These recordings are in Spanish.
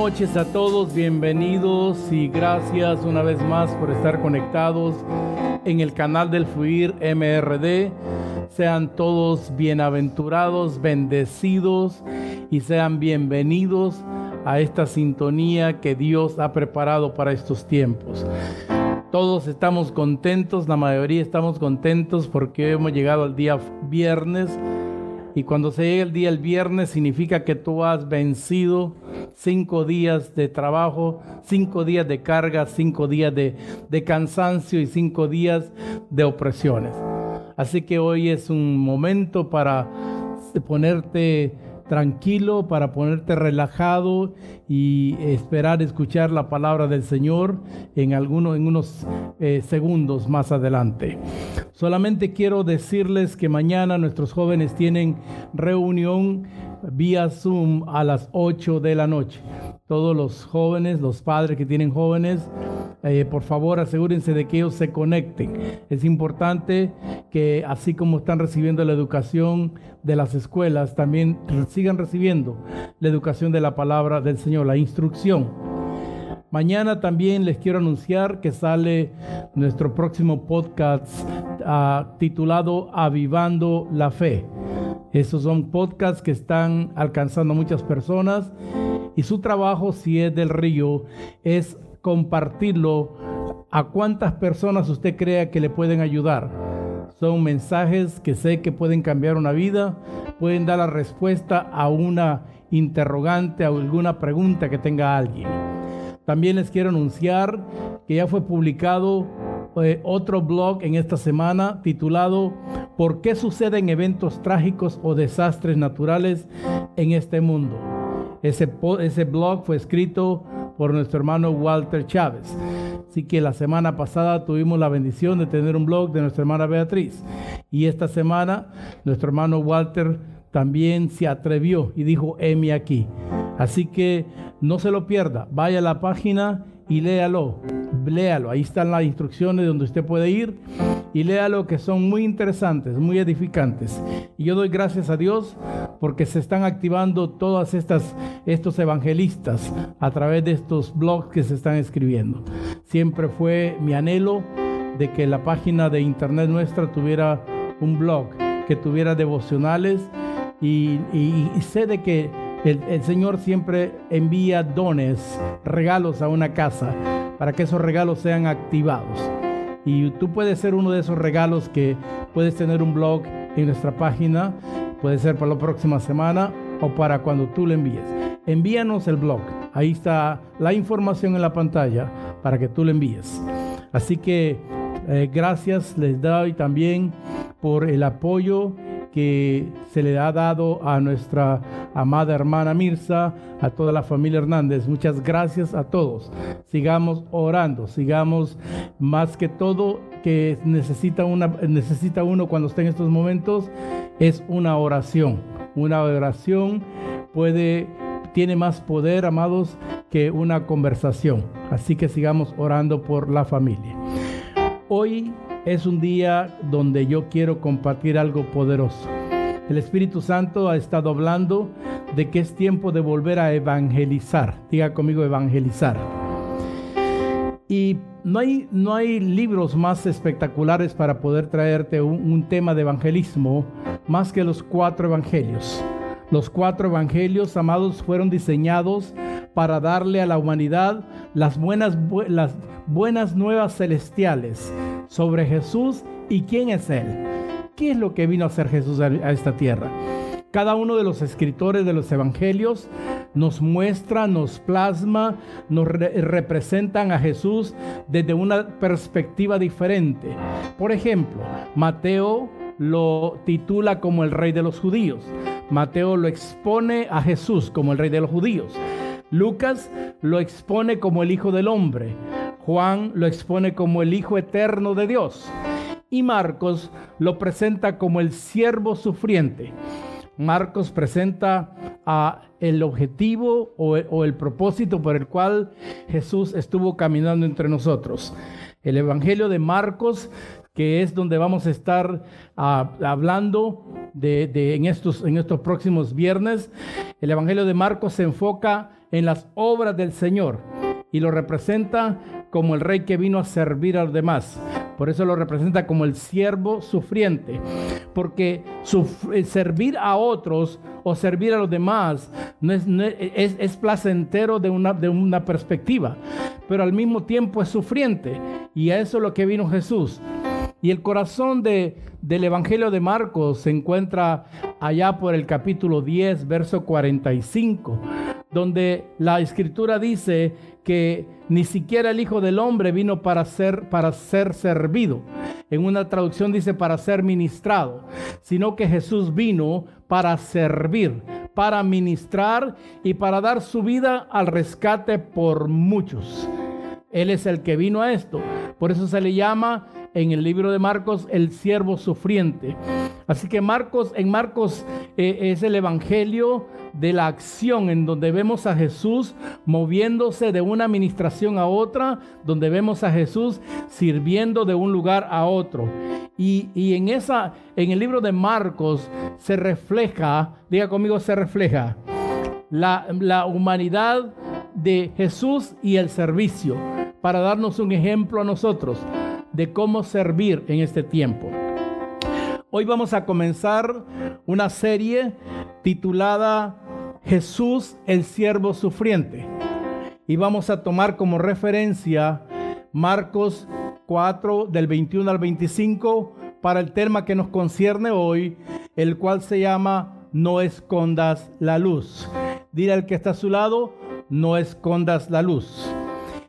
Noches a todos, bienvenidos y gracias una vez más por estar conectados en el canal del Fluir MRD. Sean todos bienaventurados, bendecidos y sean bienvenidos a esta sintonía que Dios ha preparado para estos tiempos. Todos estamos contentos, la mayoría estamos contentos porque hemos llegado al día viernes y cuando se llega el día el viernes significa que tú has vencido cinco días de trabajo, cinco días de carga, cinco días de, de cansancio y cinco días de opresiones. Así que hoy es un momento para ponerte tranquilo, para ponerte relajado y esperar escuchar la palabra del Señor en, algunos, en unos eh, segundos más adelante. Solamente quiero decirles que mañana nuestros jóvenes tienen reunión vía Zoom a las 8 de la noche. Todos los jóvenes, los padres que tienen jóvenes, eh, por favor asegúrense de que ellos se conecten. Es importante que así como están recibiendo la educación de las escuelas, también sigan recibiendo la educación de la palabra del Señor, la instrucción. Mañana también les quiero anunciar que sale nuestro próximo podcast ah, titulado Avivando la Fe. Esos son podcasts que están alcanzando muchas personas y su trabajo, si es del río, es compartirlo a cuántas personas usted crea que le pueden ayudar. Son mensajes que sé que pueden cambiar una vida, pueden dar la respuesta a una interrogante, a alguna pregunta que tenga alguien. También les quiero anunciar que ya fue publicado eh, otro blog en esta semana titulado ¿Por qué suceden eventos trágicos o desastres naturales en este mundo? Ese, blog fue escrito por nuestro hermano Walter Chávez. Así que la semana pasada tuvimos la bendición de tener un blog de nuestra hermana Beatriz. Y esta semana nuestro hermano Walter también se atrevió y dijo, Emi aquí. Así que no se lo pierda, vaya a la página y léalo, léalo. Ahí están las instrucciones donde usted puede ir y léalo que son muy interesantes, muy edificantes. Y yo doy gracias a Dios porque se están activando todas estas estos evangelistas a través de estos blogs que se están escribiendo. Siempre fue mi anhelo de que la página de internet nuestra tuviera un blog, que tuviera devocionales y, sé de que el, Señor siempre envía dones, regalos a una casa para que esos regalos sean activados. Y tú puedes ser uno de esos regalos que puedes tener un blog en nuestra página. Puede ser para la próxima semana o para cuando tú lo envíes. Envíanos el blog. Ahí está la información en la pantalla para que tú lo envíes. Así que eh, gracias les doy también por el apoyo que se le ha dado a nuestra amada hermana Mirza, a toda la familia Hernández. Muchas gracias a todos. Sigamos orando, sigamos más que todo que necesita, una, necesita uno cuando esté en estos momentos es una oración. Una oración puede, tiene más poder, amados, que una conversación. Así que sigamos orando por la familia. Hoy es un día donde yo quiero compartir algo poderoso. El Espíritu Santo ha estado hablando de que es tiempo de volver a evangelizar. Diga conmigo evangelizar. Y no hay, no hay libros más espectaculares para poder traerte un, un tema de evangelismo más que los cuatro evangelios. Los cuatro evangelios, amados, fueron diseñados para darle a la humanidad las buenas, las buenas nuevas celestiales sobre Jesús y quién es Él. ¿Qué es lo que vino a hacer Jesús a esta tierra? Cada uno de los escritores de los evangelios nos muestra, nos plasma, nos representan a Jesús desde una perspectiva diferente. Por ejemplo, Mateo lo titula como el rey de los judíos. Mateo lo expone a Jesús como el rey de los judíos. Lucas lo expone como el Hijo del Hombre. Juan lo expone como el Hijo eterno de Dios. Y Marcos lo presenta como el siervo sufriente. Marcos presenta el objetivo o, o, el propósito por el cual Jesús estuvo caminando entre nosotros. El Evangelio de Marcos, que es donde vamos a estar uh, hablando en, estos, próximos viernes, el Evangelio de Marcos se enfoca en las obras del Señor y lo representa como el rey que vino a servir a los demás. Por eso lo representa como el siervo sufriente. Porque servir a otros o servir a los demás es, placentero de una, de una perspectiva, pero al mismo tiempo es sufriente. Y a eso es lo que vino Jesús. Y el corazón de, del Evangelio de Marcos se encuentra allá por el capítulo 10, verso 45, donde la escritura dice que ni siquiera el Hijo del Hombre vino para ser, para ser servido. En una traducción dice para ser ministrado, sino que Jesús vino para servir, para ministrar y para dar su vida al rescate por muchos. Él es el que vino a esto. Por eso se le llama en el libro de Marcos el siervo sufriente. Así que Marcos, en Marcos eh, es el evangelio de la acción en donde vemos a Jesús moviéndose de una administración a otra, donde vemos a Jesús sirviendo de un lugar a otro. Y, y en esa, en el libro de Marcos se refleja, diga conmigo, se refleja la, la humanidad de Jesús y el servicio para darnos un ejemplo a nosotros de cómo servir en este tiempo. Hoy vamos a comenzar una serie titulada Jesús el siervo sufriente. Y vamos a tomar como referencia Marcos 4 del 21 al 25 para el tema que nos concierne hoy, el cual se llama No escondas la luz. Dile al que está a su lado, no escondas la luz.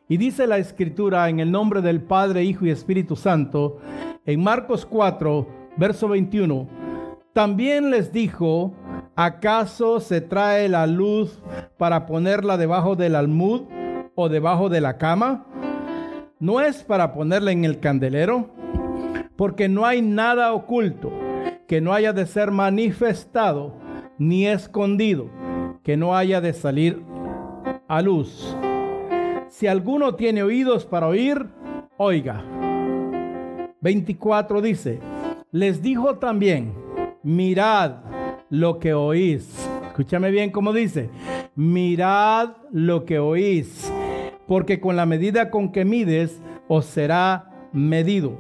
Y dice la escritura en el nombre del Padre, Hijo y Espíritu Santo, en Marcos 4, verso 21, también les dijo, ¿acaso se trae la luz para ponerla debajo del almud o debajo de la cama? ¿No es para ponerla en el candelero? Porque no hay nada oculto que no haya de ser manifestado ni escondido, que no haya de salir a luz. Si alguno tiene oídos para oír, oiga. 24 dice, les dijo también, mirad lo que oís. Escúchame bien cómo dice, mirad lo que oís, porque con la medida con que mides, os será medido.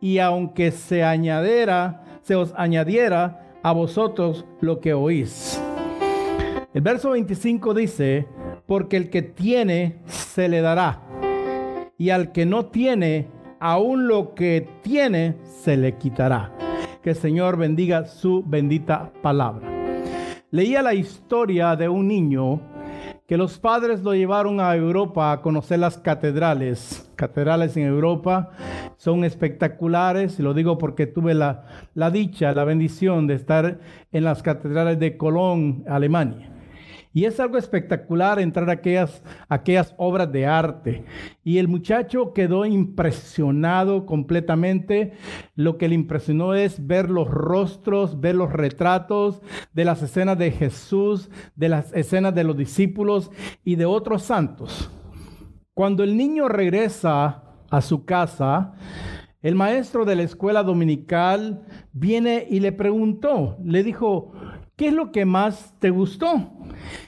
Y aunque se añadiera, se os añadiera a vosotros lo que oís. El verso 25 dice, porque el que tiene se le dará, y al que no tiene, aún lo que tiene se le quitará. Que el Señor bendiga su bendita palabra. Leía la historia de un niño que los padres lo llevaron a Europa a conocer las catedrales. Catedrales en Europa son espectaculares, y lo digo porque tuve la, la dicha, la bendición de estar en las catedrales de Colón, Alemania. Y es algo espectacular entrar a aquellas, aquellas obras de arte. Y el muchacho quedó impresionado completamente. Lo que le impresionó es ver los rostros, ver los retratos de las escenas de Jesús, de las escenas de los discípulos y de otros santos. Cuando el niño regresa a su casa, el maestro de la escuela dominical viene y le preguntó, le dijo, ¿qué es lo que más te gustó?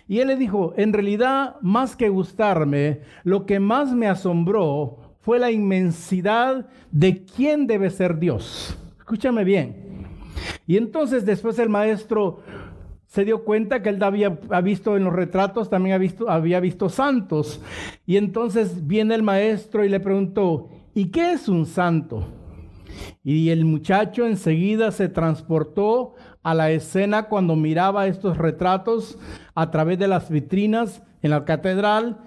Y él le dijo, en realidad, más que gustarme, lo que más me asombró fue la inmensidad de quién debe ser Dios. Escúchame bien. Y entonces después el maestro se dio cuenta que él había visto en los retratos, también había visto, había visto santos. Y entonces viene el maestro y le preguntó, ¿y qué es un santo? Y el muchacho enseguida se transportó a la escena cuando miraba estos retratos a través de las vitrinas en la catedral.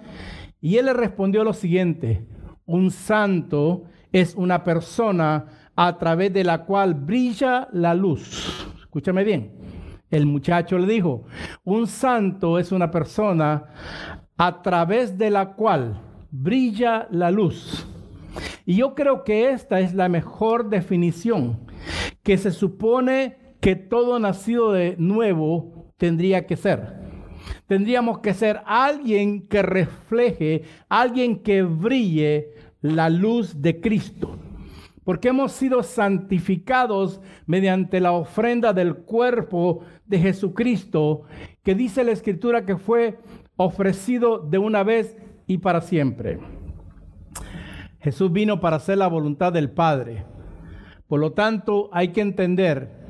Y él le respondió lo siguiente, un santo es una persona a través de la cual brilla la luz. Escúchame bien. El muchacho le dijo, un santo es una persona a través de la cual brilla la luz. Y yo creo que esta es la mejor definición, que se supone que todo nacido de nuevo tendría que ser. Tendríamos que ser alguien que refleje, alguien que brille la luz de Cristo. Porque hemos sido santificados mediante la ofrenda del cuerpo de Jesucristo, que dice la Escritura que fue ofrecido de una vez y para siempre. Jesús vino para hacer la voluntad del Padre. Por lo tanto, hay que entender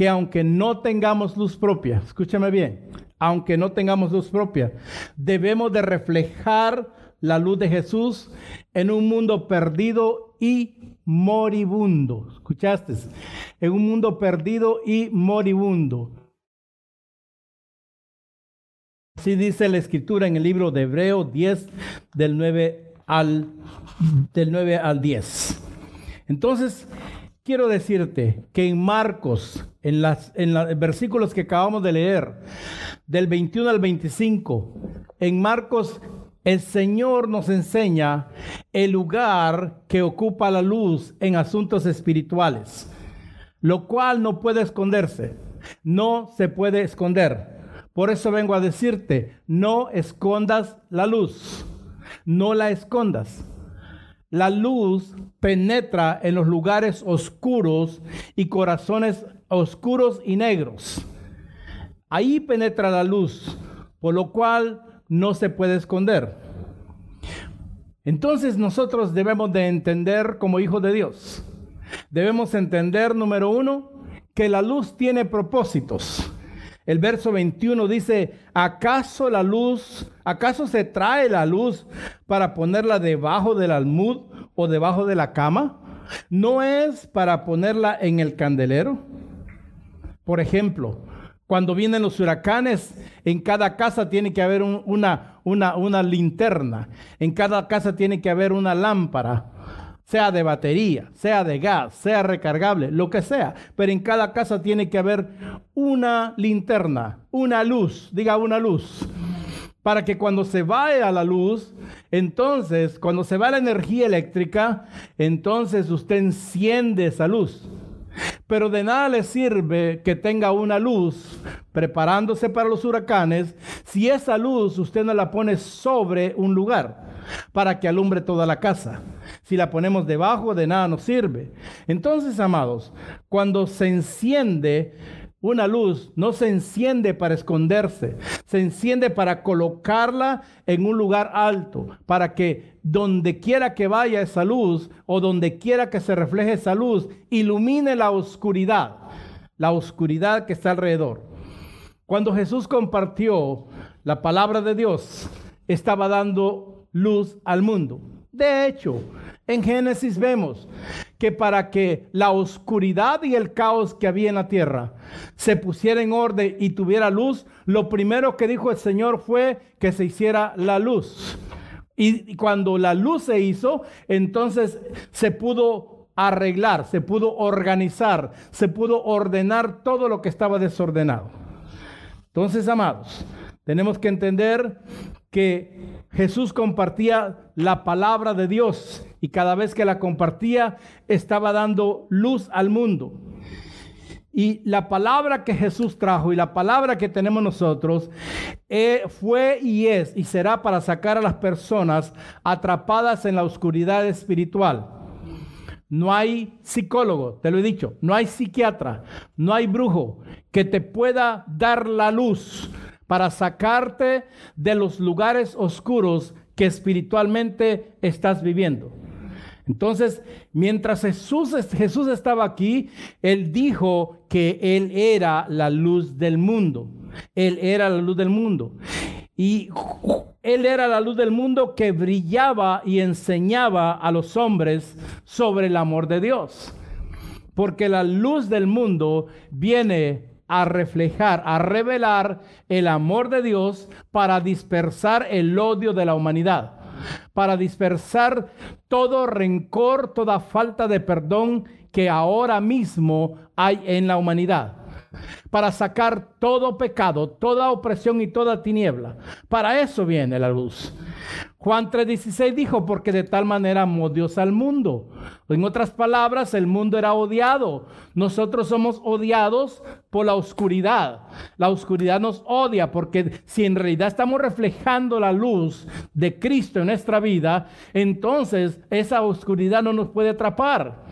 que aunque no tengamos luz propia, escúchame bien, aunque no tengamos luz propia, debemos de reflejar la luz de Jesús en un mundo perdido y moribundo. ¿Escuchaste? En un mundo perdido y moribundo. Así dice la escritura en el libro de Hebreo 10 del 9 al, del 9 al 10. Entonces, quiero decirte que en Marcos, en, las, los versículos que acabamos de leer, del 21 al 25, en Marcos el Señor nos enseña el lugar que ocupa la luz en asuntos espirituales, lo cual no puede esconderse, no se puede esconder. Por eso vengo a decirte, no escondas la luz, no la escondas. La luz penetra en los lugares oscuros y corazones oscuros y negros. Ahí penetra la luz, por lo cual no se puede esconder. Entonces nosotros debemos de entender como hijos de Dios. Debemos entender, número uno, que la luz tiene propósitos. El verso 21 dice, ¿acaso la luz, acaso se trae la luz para ponerla debajo del almud o debajo de la cama? ¿No es para ponerla en el candelero? Por ejemplo, cuando vienen los huracanes, en cada casa tiene que haber una, linterna, en cada casa tiene que haber una lámpara sea de batería, sea de gas, sea recargable, lo que sea. Pero en cada casa tiene que haber una linterna, una luz, diga una luz. Para que cuando se vaya la luz, entonces, cuando se va la energía eléctrica, entonces usted enciende esa luz. Pero de nada le sirve que tenga una luz preparándose para los huracanes si esa luz usted no la pone sobre un lugar para que alumbre toda la casa. Si la ponemos debajo, de nada nos sirve. Entonces, amados, cuando se enciende una luz, no se enciende para esconderse, se enciende para colocarla en un lugar alto, para que donde quiera que vaya esa luz o donde quiera que se refleje esa luz, ilumine la oscuridad, la oscuridad que está alrededor. Cuando Jesús compartió la palabra de Dios, estaba dando luz al mundo. De hecho, en Génesis vemos que para que la oscuridad y el caos que había en la tierra se pusiera en orden y tuviera luz, lo primero que dijo el Señor fue que se hiciera la luz. Y cuando la luz se hizo, entonces se pudo arreglar, se pudo organizar, se pudo ordenar todo lo que estaba desordenado. Entonces, amados, tenemos que entender que Jesús compartía la palabra de Dios y cada vez que la compartía estaba dando luz al mundo. Y la palabra que Jesús trajo y la palabra que tenemos nosotros eh, fue y es y será para sacar a las personas atrapadas en la oscuridad espiritual. No hay psicólogo, te lo he dicho, no hay psiquiatra, no hay brujo que te pueda dar la luz para sacarte de los lugares oscuros que espiritualmente estás viviendo. Entonces, mientras Jesús, Jesús estaba aquí, Él dijo que Él era la luz del mundo. Él era la luz del mundo. Y Él era la luz del mundo que brillaba y enseñaba a los hombres sobre el amor de Dios. Porque la luz del mundo viene a reflejar, a revelar el amor de Dios para dispersar el odio de la humanidad. para dispersar todo rencor, toda falta de perdón que ahora mismo hay en la humanidad para sacar todo pecado, toda opresión y toda tiniebla. Para eso viene la luz. Juan 3:16 dijo, porque de tal manera amó Dios al mundo. En otras palabras, el mundo era odiado. Nosotros somos odiados por la oscuridad. La oscuridad nos odia porque si en realidad estamos reflejando la luz de Cristo en nuestra vida, entonces esa oscuridad no nos puede atrapar.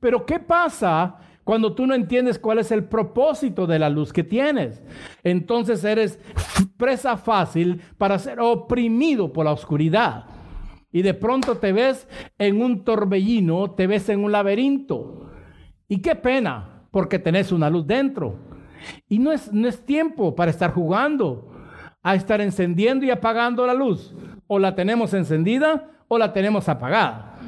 Pero ¿qué pasa cuando tú no entiendes cuál es el propósito de la luz que tienes, entonces eres presa fácil para ser oprimido por la oscuridad. Y de pronto te ves en un torbellino, te ves en un laberinto. Y qué pena, porque tenés una luz dentro. Y no es, no es tiempo para estar jugando, a estar encendiendo y apagando la luz. O la tenemos encendida o la tenemos apagada.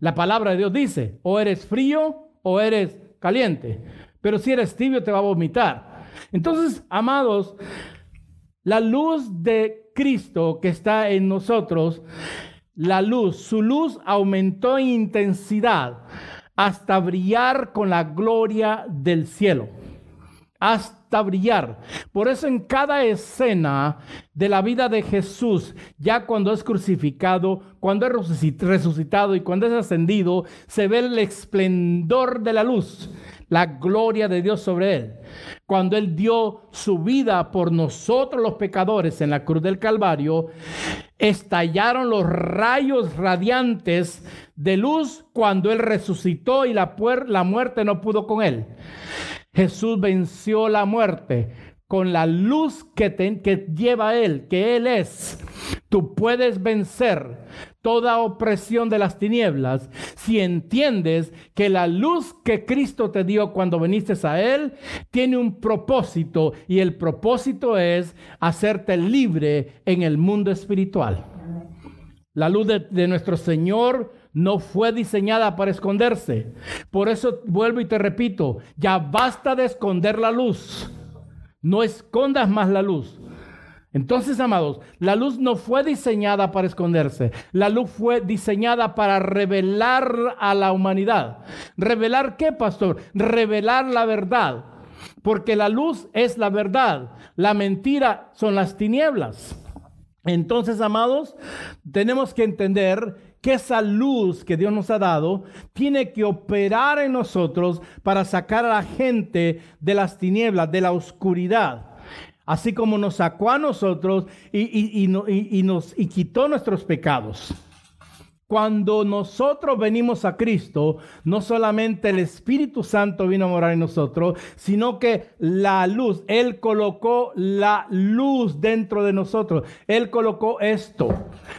La palabra de Dios dice, o eres frío o eres caliente, pero si eres tibio te va a vomitar. Entonces, amados, la luz de Cristo que está en nosotros, la luz, su luz aumentó en intensidad hasta brillar con la gloria del cielo. Brillar. Por eso en cada escena de la vida de Jesús, ya cuando es crucificado, cuando es resucitado y cuando es ascendido, se ve el esplendor de la luz, la gloria de Dios sobre él. Cuando él dio su vida por nosotros los pecadores en la cruz del Calvario, estallaron los rayos radiantes de luz cuando él resucitó y la, la muerte no pudo con él. Jesús venció la muerte con la luz que, lleva Él, que Él es, tú puedes vencer toda opresión de las tinieblas si entiendes que la luz que Cristo te dio cuando viniste a Él tiene un propósito y el propósito es hacerte libre en el mundo espiritual. La luz de, de nuestro Señor no fue diseñada para esconderse. Por eso vuelvo y te repito, ya basta de esconder la luz. No escondas más la luz. Entonces, amados, la luz no fue diseñada para esconderse. La luz fue diseñada para revelar a la humanidad. ¿Revelar qué, pastor? Revelar la verdad. Porque la luz es la verdad. La mentira son las tinieblas. Entonces, amados, tenemos que entender que esa luz que Dios nos ha dado tiene que operar en nosotros para sacar a la gente de las tinieblas, de la oscuridad. Así como nos sacó a nosotros y, y nos y quitó nuestros pecados. Cuando nosotros venimos a Cristo, no solamente el Espíritu Santo vino a morar en nosotros, sino que la luz, Él colocó la luz dentro de nosotros. Él colocó esto.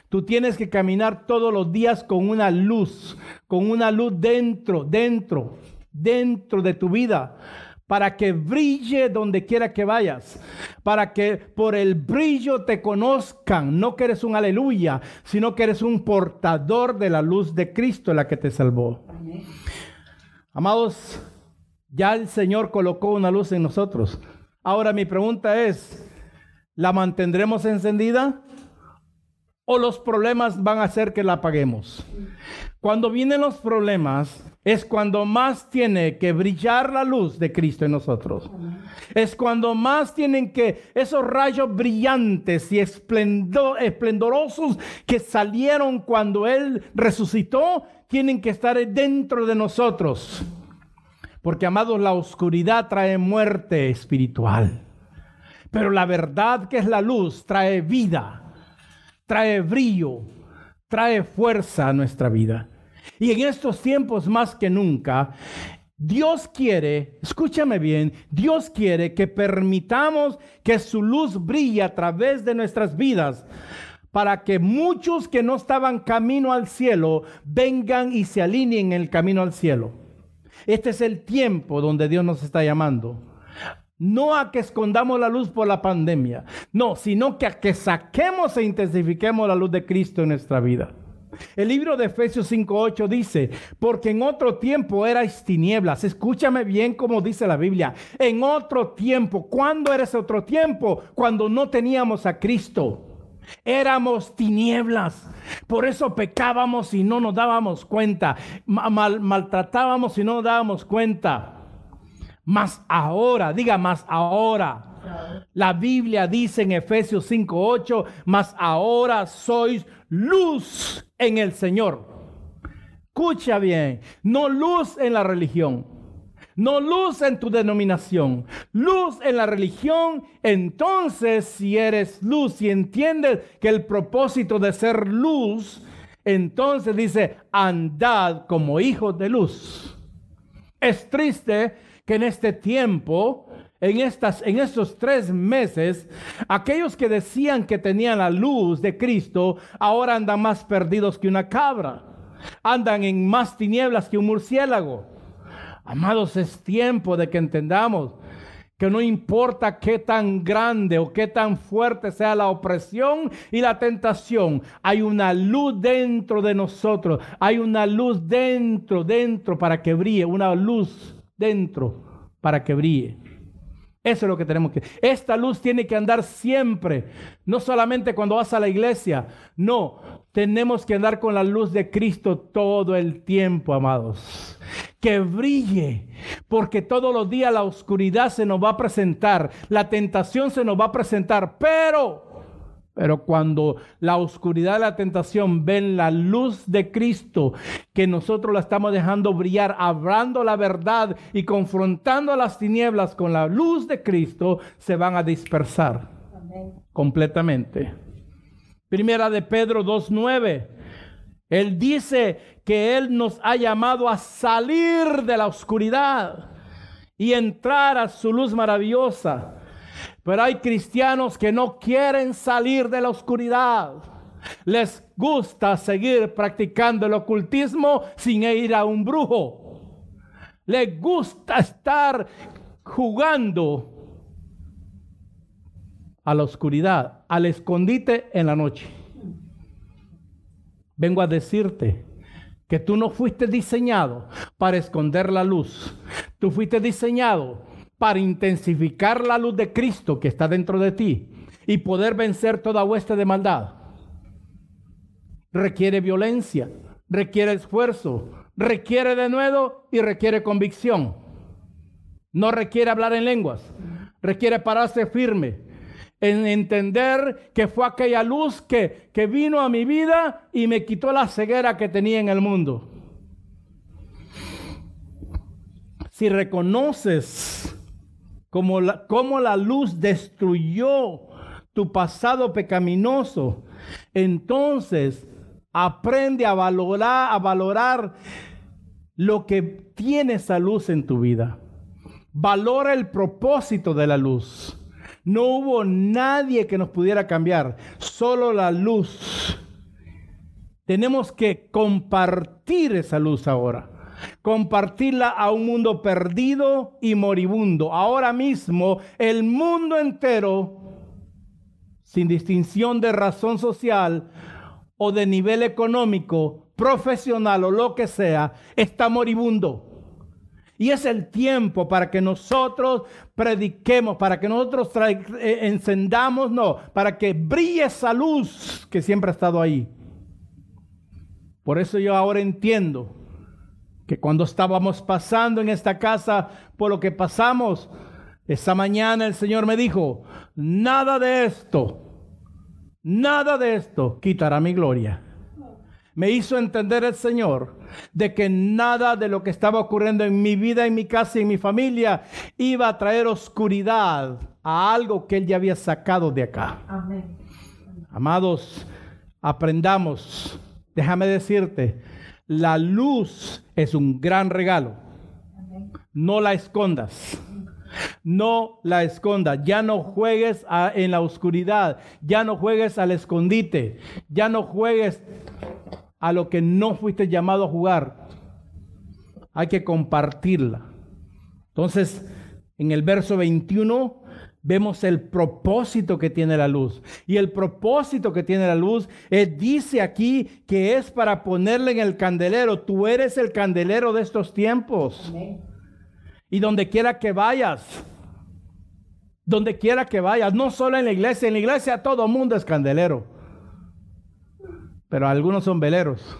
Tú tienes que caminar todos los días con una luz, con una luz dentro, dentro, dentro de tu vida para que brille donde quiera que vayas, para que por el brillo te conozcan, no que eres un aleluya, sino que eres un portador de la luz de Cristo, la que te salvó. Amados, ya el Señor colocó una luz en nosotros. Ahora mi pregunta es, ¿la mantendremos encendida? ¿O los problemas van a hacer que la apaguemos? Cuando vienen los problemas, es cuando más tiene que brillar la luz de Cristo en nosotros. Es cuando más tienen que esos rayos brillantes y esplendorosos que salieron cuando Él resucitó, tienen que estar dentro de nosotros. Porque, amados, la oscuridad trae muerte espiritual. Pero la verdad que es la luz trae vida, trae brillo, trae fuerza a nuestra vida. Y en estos tiempos más que nunca, Dios quiere, escúchame bien, Dios quiere que permitamos que su luz brille a través de nuestras vidas para que muchos que no estaban camino al cielo vengan y se alineen en el camino al cielo. Este es el tiempo donde Dios nos está llamando. No a que escondamos la luz por la pandemia, no, sino que a que saquemos e intensifiquemos la luz de Cristo en nuestra vida. El libro de Efesios 5:8 dice, porque en otro tiempo erais tinieblas. Escúchame bien como dice la Biblia. En otro tiempo. ¿Cuándo era ese otro tiempo? Cuando no teníamos a Cristo. Éramos tinieblas. Por eso pecábamos y no nos dábamos cuenta. Mal, maltratábamos y no nos dábamos cuenta. Mas ahora, diga más ahora. La Biblia dice en Efesios 5:8, mas ahora sois luz en el Señor. Escucha bien, no luz en la religión. No luz en tu denominación, luz en la religión. Entonces, si eres luz y entiendes que el propósito de ser luz, entonces dice, andad como hijos de luz. Es triste que en este tiempo, en, estas, en estos tres meses, aquellos que decían que tenían la luz de Cristo, ahora andan más perdidos que una cabra. Andan en más tinieblas que un murciélago. Amados, es tiempo de que entendamos que no importa qué tan grande o qué tan fuerte sea la opresión y la tentación, hay una luz dentro de nosotros, hay una luz dentro, dentro para que brille, una luz dentro para que brille. Eso es lo que tenemos que. Esta luz tiene que andar siempre, no solamente cuando vas a la iglesia, no, tenemos que andar con la luz de Cristo todo el tiempo, amados que brille, porque todos los días la oscuridad se nos va a presentar, la tentación se nos va a presentar, pero... Pero cuando la oscuridad y la tentación ven la luz de Cristo, que nosotros la estamos dejando brillar, hablando la verdad y confrontando las tinieblas con la luz de Cristo, se van a dispersar completamente. Primera de Pedro 2.9. Él dice que Él nos ha llamado a salir de la oscuridad y entrar a su luz maravillosa. Pero hay cristianos que no quieren salir de la oscuridad. Les gusta seguir practicando el ocultismo sin ir a un brujo. Les gusta estar jugando a la oscuridad, al escondite en la noche vengo a decirte que tú no fuiste diseñado para esconder la luz. Tú fuiste diseñado para intensificar la luz de Cristo que está dentro de ti y poder vencer toda hueste de maldad. Requiere violencia, requiere esfuerzo, requiere de nuevo y requiere convicción. No requiere hablar en lenguas, requiere pararse firme, en entender que fue aquella luz que, que vino a mi vida y me quitó la ceguera que tenía en el mundo. Si reconoces como la, cómo la luz destruyó tu pasado pecaminoso, entonces aprende a valorar, a valorar lo que tiene esa luz en tu vida. Valora el propósito de la luz. No hubo nadie que nos pudiera cambiar, solo la luz. Tenemos que compartir esa luz ahora. Compartirla a un mundo perdido y moribundo. Ahora mismo el mundo entero, sin distinción de razón social o de nivel económico, profesional o lo que sea, está moribundo. Y es el tiempo para que nosotros prediquemos, para que nosotros eh, encendamos, no, para que brille esa luz que siempre ha estado ahí. Por eso yo ahora entiendo que cuando estábamos pasando en esta casa por lo que pasamos, esa mañana el Señor me dijo, nada de esto, nada de esto quitará mi gloria. Me hizo entender el Señor de que nada de lo que estaba ocurriendo en mi vida, en mi casa y en mi familia iba a traer oscuridad a algo que Él ya había sacado de acá. Amados, aprendamos. Déjame decirte, la luz es un gran regalo. No la escondas. No la escondas. Ya no juegues en la oscuridad. Ya no juegues al escondite. Ya no juegues a lo que no fuiste llamado a jugar. Hay que compartirla. Entonces, en el verso 21 vemos el propósito que tiene la luz. Y el propósito que tiene la luz dice aquí que es para ponerle en el candelero. Tú eres el candelero de estos tiempos. Y donde quiera que vayas, donde quiera que vayas, no solo en la iglesia, en la iglesia todo mundo es candelero. pero algunos son veleros.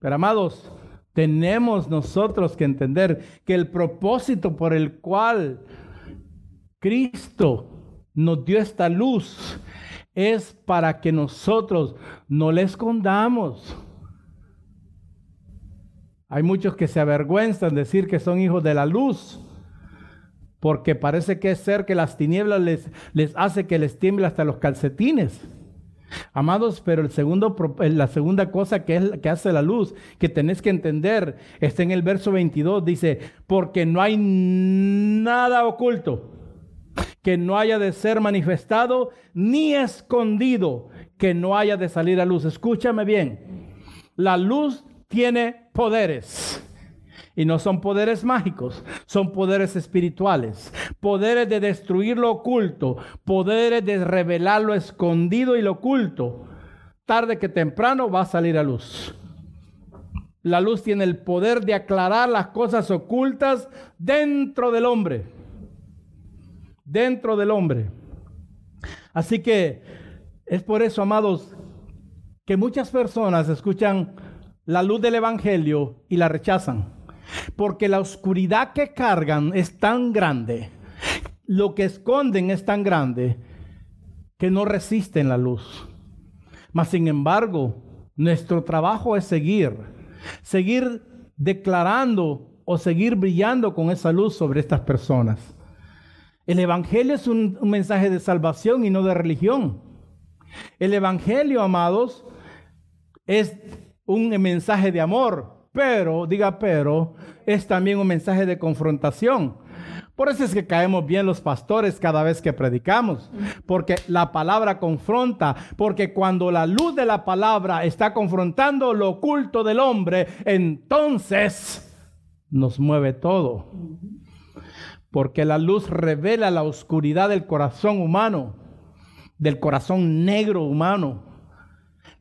Pero amados, tenemos nosotros que entender que el propósito por el cual Cristo nos dio esta luz es para que nosotros no le escondamos. Hay muchos que se avergüenzan de decir que son hijos de la luz, porque parece que es ser que las tinieblas les, les hace que les tiemble hasta los calcetines. Amados, pero segundo, la segunda cosa que, es, que hace la luz, que tenés que entender, está en el verso 22, dice, porque no hay nada oculto que no haya de ser manifestado, ni escondido que no haya de salir a luz. Escúchame bien, la luz tiene poderes. Y no son poderes mágicos, son poderes espirituales, poderes de destruir lo oculto, poderes de revelar lo escondido y lo oculto. Tarde que temprano va a salir a luz. La luz tiene el poder de aclarar las cosas ocultas dentro del hombre. Dentro del hombre. Así que es por eso, amados, que muchas personas escuchan la luz del Evangelio y la rechazan. Porque la oscuridad que cargan es tan grande, lo que esconden es tan grande, que no resisten la luz. Mas sin embargo, nuestro trabajo es seguir, seguir declarando o seguir brillando con esa luz sobre estas personas. El Evangelio es un, mensaje de salvación y no de religión. El Evangelio, amados, es un mensaje de amor, pero, diga pero, es también un mensaje de confrontación. Por eso es que caemos bien los pastores cada vez que predicamos, porque la palabra confronta, porque cuando la luz de la palabra está confrontando lo oculto del hombre, entonces nos mueve todo. Porque la luz revela la oscuridad del corazón humano, del corazón negro humano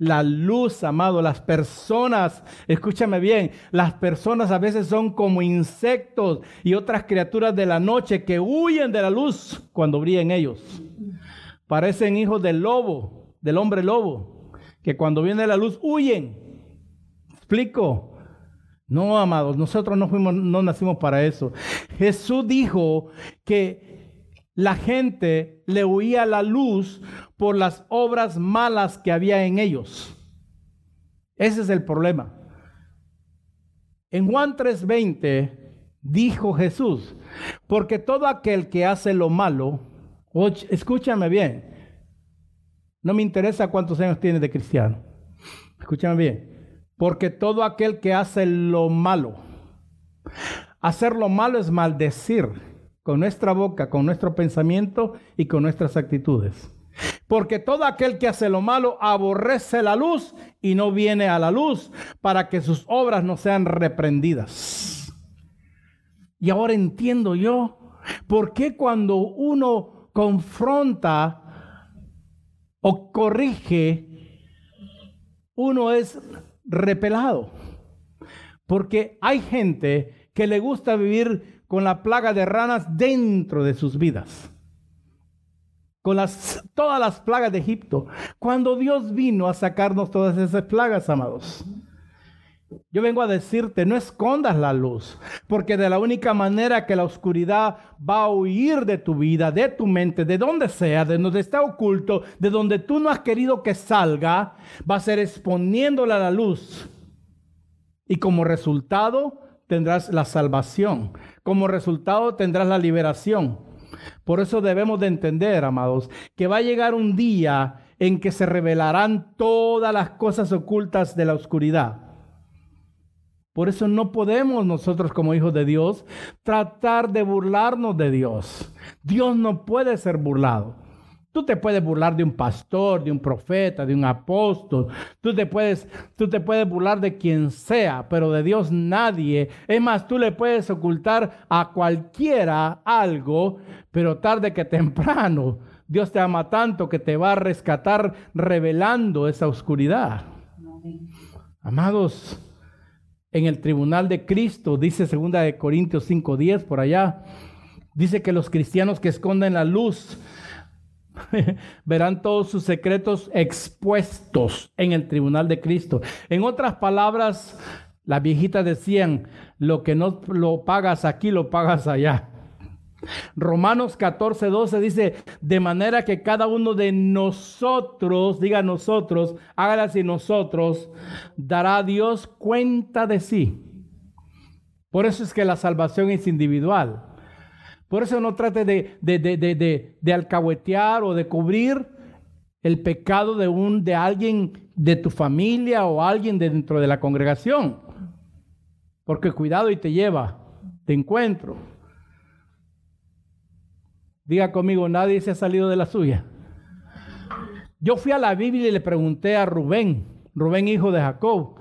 la luz, amado. Las personas, escúchame bien, las personas a veces son como insectos y otras criaturas de la noche que huyen de la luz cuando brillan ellos. Parecen hijos del lobo, del hombre lobo, que cuando viene la luz huyen. ¿Explico? No, amados, nosotros no fuimos, no nacimos para eso. Jesús dijo que la gente le huía la luz por las obras malas que había en ellos. Ese es el problema. En Juan 3:20 dijo Jesús, porque todo aquel que hace lo malo, escúchame bien, no me interesa cuántos años tiene de cristiano, escúchame bien, porque todo aquel que hace lo malo, hacer lo malo es maldecir con nuestra boca, con nuestro pensamiento y con nuestras actitudes. Porque todo aquel que hace lo malo aborrece la luz y no viene a la luz para que sus obras no sean reprendidas. Y ahora entiendo yo por qué cuando uno confronta o corrige, uno es repelado. Porque hay gente que le gusta vivir con la plaga de ranas dentro de sus vidas. Con las, todas las plagas de Egipto. Cuando Dios vino a sacarnos todas esas plagas, amados. Yo vengo a decirte, no escondas la luz, porque de la única manera que la oscuridad va a huir de tu vida, de tu mente, de donde sea, de donde está oculto, de donde tú no has querido que salga, va a ser exponiéndola a la luz. Y como resultado tendrás la salvación. Como resultado tendrás la liberación. Por eso debemos de entender, amados, que va a llegar un día en que se revelarán todas las cosas ocultas de la oscuridad. Por eso no podemos nosotros como hijos de Dios tratar de burlarnos de Dios. Dios no puede ser burlado. Tú te puedes burlar de un pastor, de un profeta, de un apóstol. Tú te puedes, tú te puedes burlar de quien sea, pero de Dios nadie. Es más, tú le puedes ocultar a cualquiera algo, pero tarde que temprano Dios te ama tanto que te va a rescatar revelando esa oscuridad. Amados, en el tribunal de Cristo, dice 2 de Corintios 5:10 por allá, dice que los cristianos que esconden la luz verán todos sus secretos expuestos en el tribunal de Cristo. En otras palabras, las viejitas decían, lo que no lo pagas aquí, lo pagas allá. Romanos 14, 12 dice, de manera que cada uno de nosotros, diga nosotros, hágala así nosotros, dará a Dios cuenta de sí. Por eso es que la salvación es individual. Por eso no trate de, de, alcahuetear o de cubrir el pecado de, un, de alguien de tu familia o alguien dentro de la congregación. Porque cuidado y te lleva de encuentro. Diga conmigo, nadie se ha salido de la suya. Yo fui a la Biblia y le pregunté a Rubén, Rubén hijo de Jacob.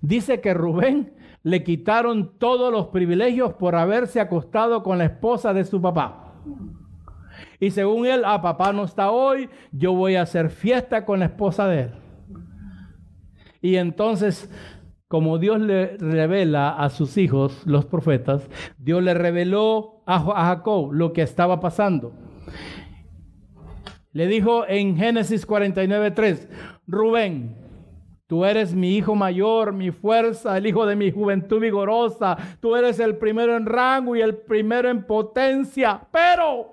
Dice que Rubén le quitaron todos los privilegios por haberse acostado con la esposa de su papá. Y según él, a ah, papá no está hoy, yo voy a hacer fiesta con la esposa de él. Y entonces, como Dios le revela a sus hijos, los profetas, Dios le reveló a Jacob lo que estaba pasando. Le dijo en Génesis 49:3, Rubén, Tú eres mi hijo mayor, mi fuerza, el hijo de mi juventud vigorosa. Tú eres el primero en rango y el primero en potencia. Pero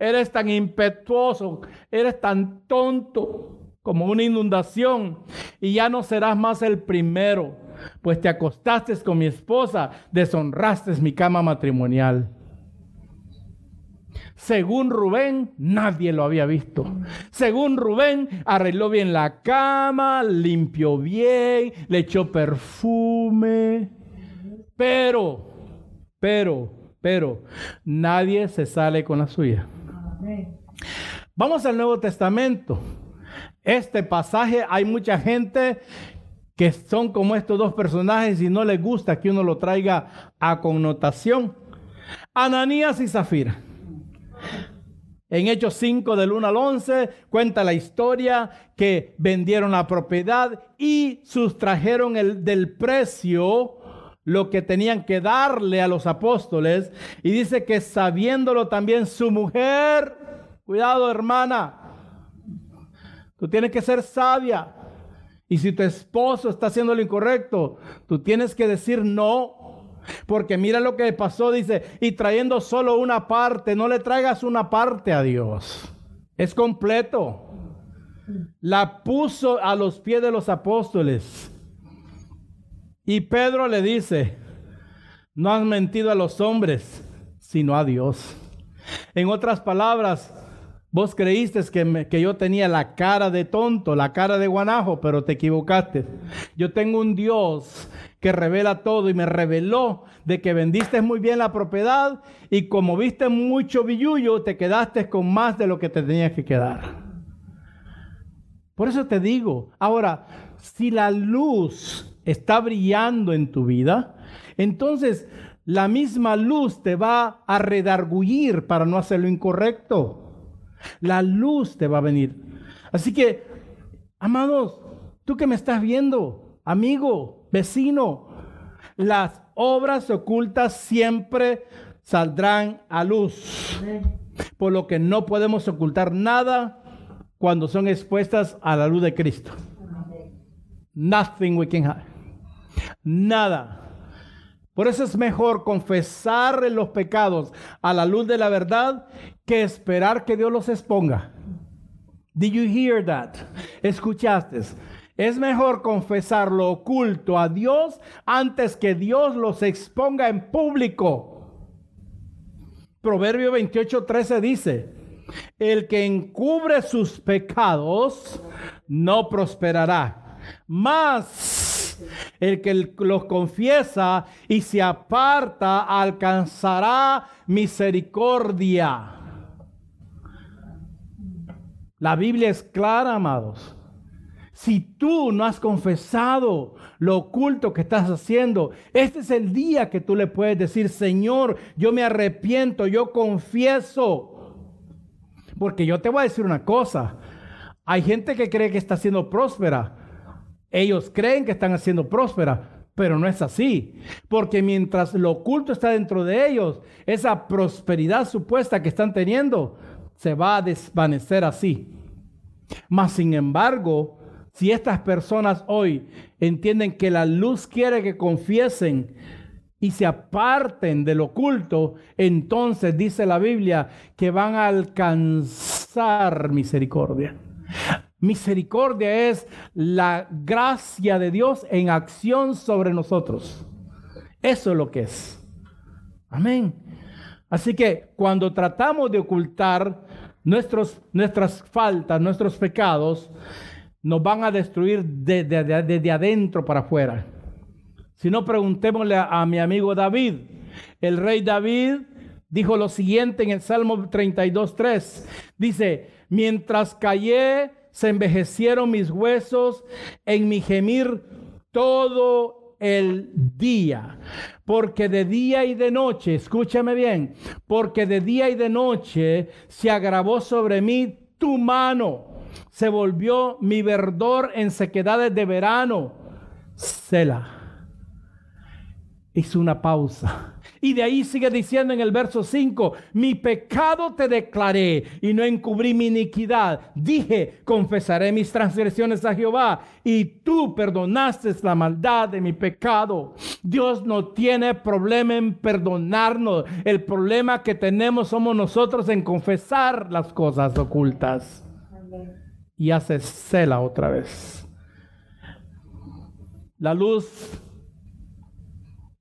eres tan impetuoso, eres tan tonto como una inundación y ya no serás más el primero, pues te acostaste con mi esposa, deshonraste mi cama matrimonial. Según Rubén, nadie lo había visto. Según Rubén, arregló bien la cama, limpió bien, le echó perfume. Pero, pero, pero, nadie se sale con la suya. Vamos al Nuevo Testamento. Este pasaje hay mucha gente que son como estos dos personajes y no les gusta que uno lo traiga a connotación. Ananías y Zafira. En Hechos 5 del 1 al 11 cuenta la historia que vendieron la propiedad y sustrajeron el, del precio lo que tenían que darle a los apóstoles. Y dice que sabiéndolo también su mujer, cuidado hermana, tú tienes que ser sabia. Y si tu esposo está haciendo lo incorrecto, tú tienes que decir no porque mira lo que pasó, dice, y trayendo solo una parte, no le traigas una parte a Dios. Es completo. La puso a los pies de los apóstoles. Y Pedro le dice, no has mentido a los hombres, sino a Dios. En otras palabras, vos creíste que, que yo tenía la cara de tonto, la cara de guanajo, pero te equivocaste. Yo tengo un Dios que revela todo y me reveló de que vendiste muy bien la propiedad y como viste mucho billullo, te quedaste con más de lo que te tenías que quedar. Por eso te digo, ahora, si la luz está brillando en tu vida, entonces la misma luz te va a redarguir para no hacer lo incorrecto. La luz te va a venir. Así que, amados, tú que me estás viendo, amigo, vecino, las obras ocultas siempre saldrán a luz. Por lo que no podemos ocultar nada cuando son expuestas a la luz de Cristo. Nothing we can hide. Nada. Por eso es mejor confesar los pecados a la luz de la verdad que esperar que Dios los exponga. Did you hear that? ¿Escuchaste? Es mejor confesar lo oculto a Dios antes que Dios los exponga en público. Proverbio 28, 13 dice, el que encubre sus pecados no prosperará, mas el que los confiesa y se aparta alcanzará misericordia. La Biblia es clara, amados. Si tú no has confesado lo oculto que estás haciendo, este es el día que tú le puedes decir, Señor, yo me arrepiento, yo confieso. Porque yo te voy a decir una cosa, hay gente que cree que está siendo próspera. Ellos creen que están haciendo próspera, pero no es así. Porque mientras lo oculto está dentro de ellos, esa prosperidad supuesta que están teniendo, se va a desvanecer así. Mas, sin embargo, si estas personas hoy entienden que la luz quiere que confiesen y se aparten del oculto, entonces dice la Biblia que van a alcanzar misericordia. Misericordia es la gracia de Dios en acción sobre nosotros. Eso es lo que es. Amén. Así que cuando tratamos de ocultar nuestros, nuestras faltas, nuestros pecados, nos van a destruir desde adentro para afuera. Si no, preguntémosle a, a mi amigo David. El rey David dijo lo siguiente en el Salmo 32.3. Dice, mientras callé, se envejecieron mis huesos en mi gemir todo el día. Porque de día y de noche, escúchame bien, porque de día y de noche se agravó sobre mí tu mano. Se volvió mi verdor en sequedades de verano. Sela hizo una pausa. Y de ahí sigue diciendo en el verso 5, mi pecado te declaré y no encubrí mi iniquidad. Dije, confesaré mis transgresiones a Jehová y tú perdonaste la maldad de mi pecado. Dios no tiene problema en perdonarnos. El problema que tenemos somos nosotros en confesar las cosas ocultas. Y hace cela otra vez. La luz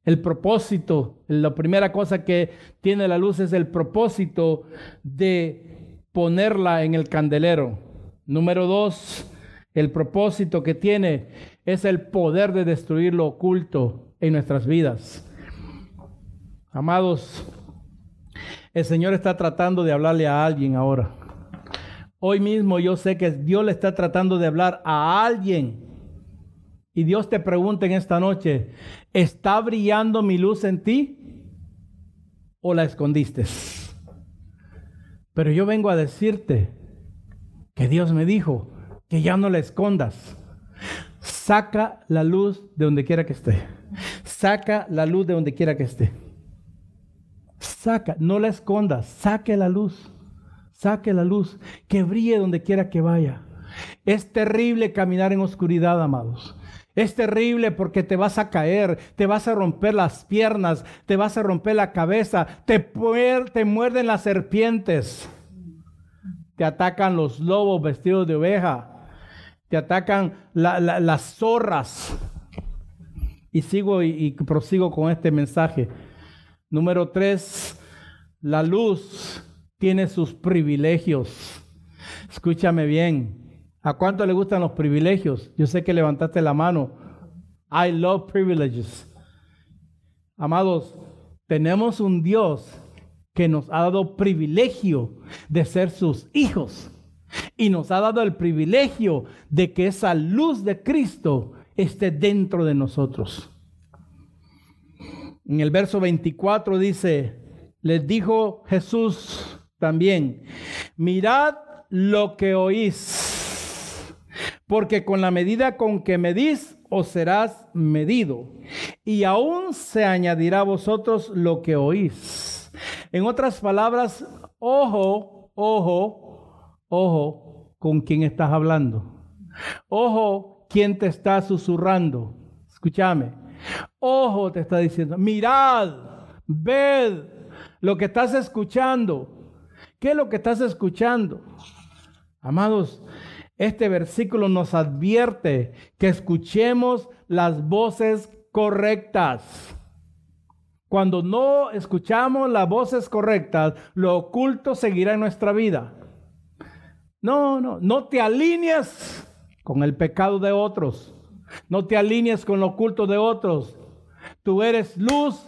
el propósito, la primera cosa que tiene la luz es el propósito de ponerla en el candelero. Número dos, el propósito que tiene es el poder de destruir lo oculto en nuestras vidas. Amados, el Señor está tratando de hablarle a alguien ahora. Hoy mismo yo sé que Dios le está tratando de hablar a alguien y Dios te pregunta en esta noche, ¿está brillando mi luz en ti o la escondiste? Pero yo vengo a decirte que Dios me dijo que ya no la escondas. Saca la luz de donde quiera que esté. Saca la luz de donde quiera que esté. Saca, no la escondas, saque la luz. Saque la luz, que brille donde quiera que vaya. Es terrible caminar en oscuridad, amados. Es terrible porque te vas a caer, te vas a romper las piernas, te vas a romper la cabeza, te, muerden las serpientes, te atacan los lobos vestidos de oveja, te atacan las zorras. Y sigo y prosigo con este mensaje. Número tres, la luz tiene sus privilegios. Escúchame bien. ¿A cuánto le gustan los privilegios? Yo sé que levantaste la mano. I love privileges. Amados, tenemos un Dios que nos ha dado privilegio de ser sus hijos y nos ha dado el privilegio de que esa luz de Cristo esté dentro de nosotros. En el verso 24 dice, les dijo Jesús también, mirad lo que oís porque con la medida con que medís, os serás medido, y aún se añadirá a vosotros lo que oís. En otras palabras, ojo, ojo, ojo con quién estás hablando. Ojo, quién te está susurrando. Escúchame. Ojo, te está diciendo, mirad, ved lo que estás escuchando. ¿Qué es lo que estás escuchando? Amados, este versículo nos advierte que escuchemos las voces correctas. Cuando no escuchamos las voces correctas, lo oculto seguirá en nuestra vida. No, no, no te alinees con el pecado de otros. No te alinees con lo oculto de otros. Tú eres luz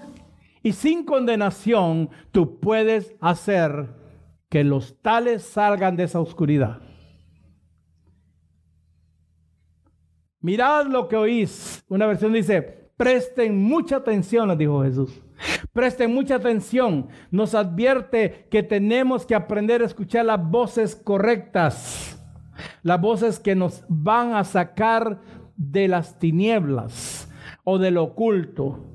y sin condenación tú puedes hacer que los tales salgan de esa oscuridad. Mirad lo que oís. Una versión dice, presten mucha atención, nos dijo Jesús. Presten mucha atención. Nos advierte que tenemos que aprender a escuchar las voces correctas. Las voces que nos van a sacar de las tinieblas o del oculto.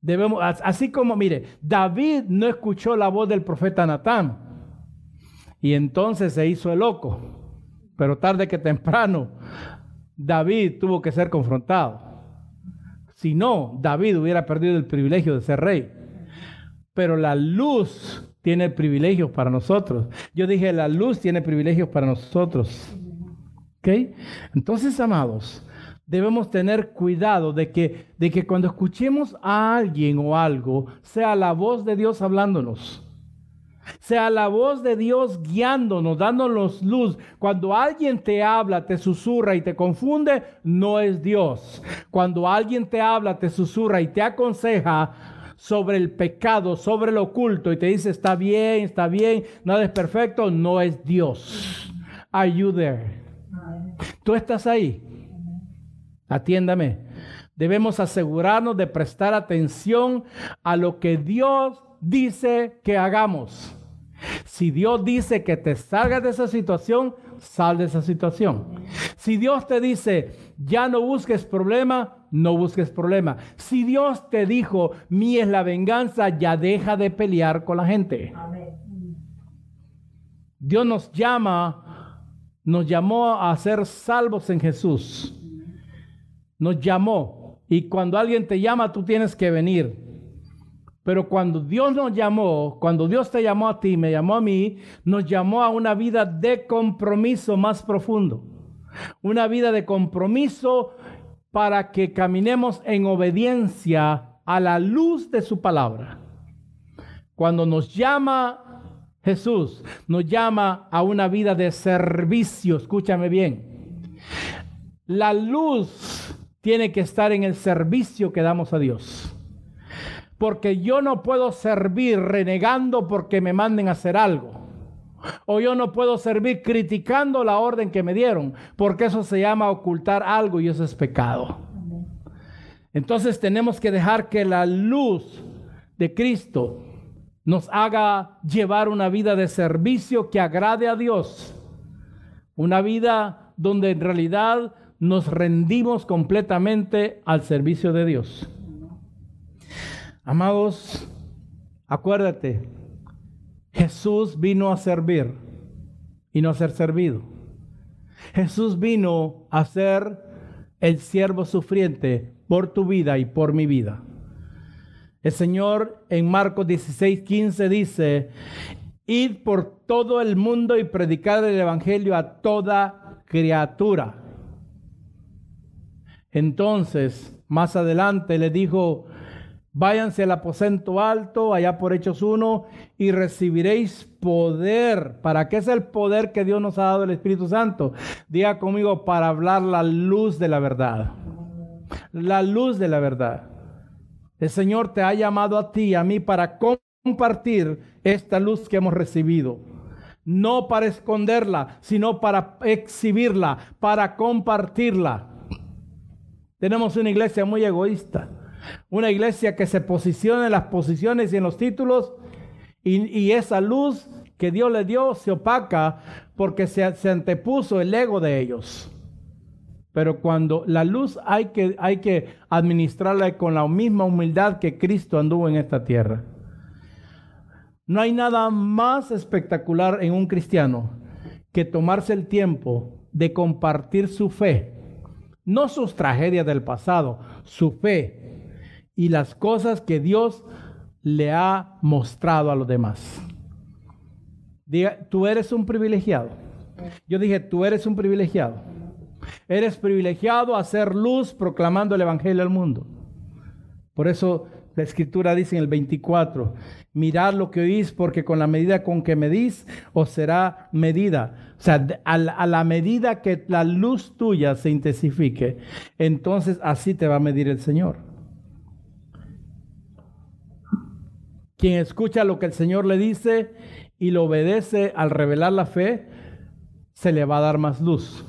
Debemos, así como, mire, David no escuchó la voz del profeta Natán. Y entonces se hizo el loco. Pero tarde que temprano, David tuvo que ser confrontado. Si no, David hubiera perdido el privilegio de ser rey. Pero la luz tiene privilegios para nosotros. Yo dije, la luz tiene privilegios para nosotros. ¿Ok? Entonces, amados, debemos tener cuidado de que, de que cuando escuchemos a alguien o algo, sea la voz de Dios hablándonos. Sea la voz de Dios guiándonos, dándonos luz. Cuando alguien te habla, te susurra y te confunde, no es Dios. Cuando alguien te habla, te susurra y te aconseja sobre el pecado, sobre lo oculto y te dice está bien, está bien, nada es perfecto, no es Dios. Are you there? Tú estás ahí. Atiéndame. Debemos asegurarnos de prestar atención a lo que Dios dice que hagamos. Si Dios dice que te salgas de esa situación, sal de esa situación. Si Dios te dice, ya no busques problema, no busques problema. Si Dios te dijo, mí es la venganza, ya deja de pelear con la gente. Dios nos llama, nos llamó a ser salvos en Jesús. Nos llamó. Y cuando alguien te llama, tú tienes que venir. Pero cuando Dios nos llamó, cuando Dios te llamó a ti, me llamó a mí, nos llamó a una vida de compromiso más profundo. Una vida de compromiso para que caminemos en obediencia a la luz de su palabra. Cuando nos llama Jesús, nos llama a una vida de servicio. Escúchame bien. La luz tiene que estar en el servicio que damos a Dios. Porque yo no puedo servir renegando porque me manden a hacer algo. O yo no puedo servir criticando la orden que me dieron, porque eso se llama ocultar algo y eso es pecado. Entonces tenemos que dejar que la luz de Cristo nos haga llevar una vida de servicio que agrade a Dios. Una vida donde en realidad nos rendimos completamente al servicio de Dios. Amados, acuérdate, Jesús vino a servir y no a ser servido. Jesús vino a ser el siervo sufriente por tu vida y por mi vida. El Señor en Marcos 16, 15 dice, id por todo el mundo y predicar el Evangelio a toda criatura. Entonces, más adelante le dijo, váyanse al aposento alto, allá por Hechos 1, y recibiréis poder. ¿Para qué es el poder que Dios nos ha dado el Espíritu Santo? Diga conmigo, para hablar la luz de la verdad. La luz de la verdad. El Señor te ha llamado a ti y a mí para compartir esta luz que hemos recibido. No para esconderla, sino para exhibirla, para compartirla. Tenemos una iglesia muy egoísta una iglesia que se posiciona en las posiciones y en los títulos y, esa luz que Dios le dio se opaca porque se, se, antepuso el ego de ellos. Pero cuando la luz hay que, hay que administrarla con la misma humildad que Cristo anduvo en esta tierra. No hay nada más espectacular en un cristiano que tomarse el tiempo de compartir su fe, no sus tragedias del pasado, su fe, y las cosas que Dios le ha mostrado a los demás. Diga, tú eres un privilegiado. Yo dije, tú eres un privilegiado. Eres privilegiado a hacer luz proclamando el Evangelio al mundo. Por eso la escritura dice en el 24, mirad lo que oís porque con la medida con que medís os será medida. O sea, a la medida que la luz tuya se intensifique, entonces así te va a medir el Señor. Quien escucha lo que el Señor le dice y lo obedece al revelar la fe, se le va a dar más luz.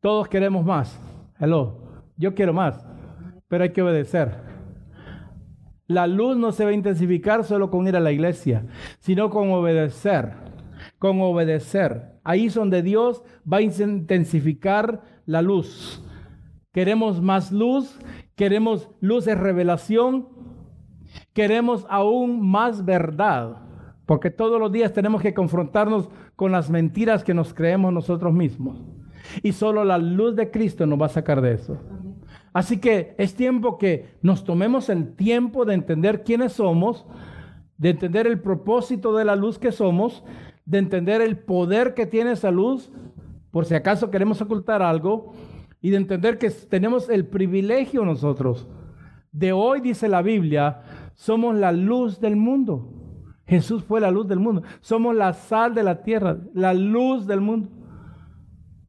Todos queremos más. Hello. Yo quiero más, pero hay que obedecer. La luz no se va a intensificar solo con ir a la iglesia, sino con obedecer. Con obedecer. Ahí es donde Dios va a intensificar la luz. Queremos más luz, queremos luz de revelación, Queremos aún más verdad. Porque todos los días tenemos que confrontarnos con las mentiras que nos creemos nosotros mismos. Y solo la luz de Cristo nos va a sacar de eso. Así que es tiempo que nos tomemos el tiempo de entender quiénes somos, de entender el propósito de la luz que somos, de entender el poder que tiene esa luz, por si acaso queremos ocultar algo, y de entender que tenemos el privilegio nosotros. De hoy, dice la Biblia, somos la luz del mundo. Jesús fue la luz del mundo. Somos la sal de la tierra, la luz del mundo.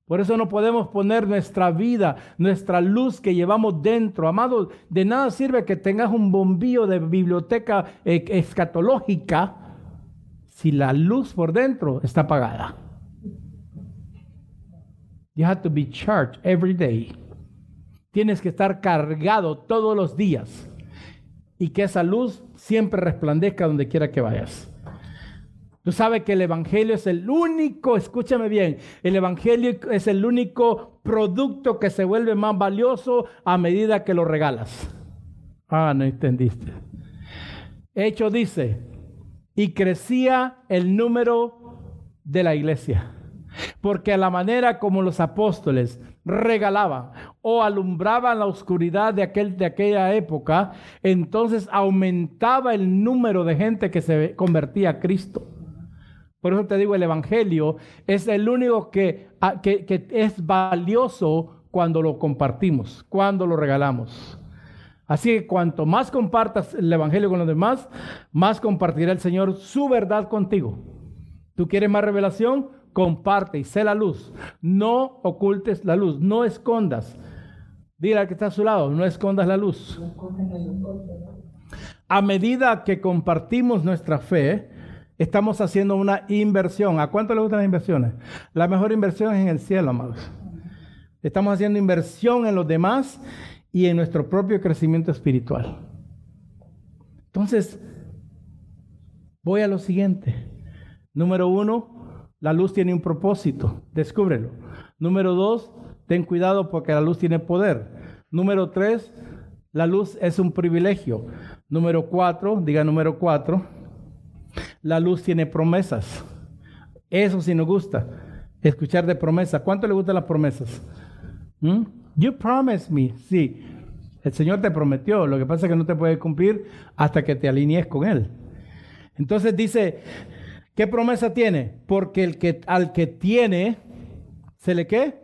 Por eso no podemos poner nuestra vida, nuestra luz que llevamos dentro. Amado, de nada sirve que tengas un bombillo de biblioteca eh, escatológica si la luz por dentro está apagada. You have to be charged every day. Tienes que estar cargado todos los días y que esa luz siempre resplandezca donde quiera que vayas. Tú sabes que el Evangelio es el único, escúchame bien, el Evangelio es el único producto que se vuelve más valioso a medida que lo regalas. Ah, no entendiste. Hecho dice, y crecía el número de la iglesia, porque a la manera como los apóstoles regalaban o alumbraban la oscuridad de, aquel, de aquella época, entonces aumentaba el número de gente que se convertía a Cristo. Por eso te digo, el Evangelio es el único que, que, que es valioso cuando lo compartimos, cuando lo regalamos. Así que cuanto más compartas el Evangelio con los demás, más compartirá el Señor su verdad contigo. ¿Tú quieres más revelación? Comparte y sé la luz. No ocultes la luz, no escondas. Dile al que está a su lado, no escondas la luz. A medida que compartimos nuestra fe, estamos haciendo una inversión. ¿A cuánto le gustan las inversiones? La mejor inversión es en el cielo, amados. Estamos haciendo inversión en los demás y en nuestro propio crecimiento espiritual. Entonces, voy a lo siguiente. Número uno, la luz tiene un propósito, descúbrelo. Número dos, ten cuidado porque la luz tiene poder. Número tres, la luz es un privilegio. Número cuatro, diga número cuatro, la luz tiene promesas. Eso sí nos gusta, escuchar de promesas. ¿Cuánto le gustan las promesas? ¿Mm? You promised me, sí. El Señor te prometió, lo que pasa es que no te puede cumplir hasta que te alinees con Él. Entonces dice, ¿Qué promesa tiene? Porque el que, al que tiene, ¿se le qué?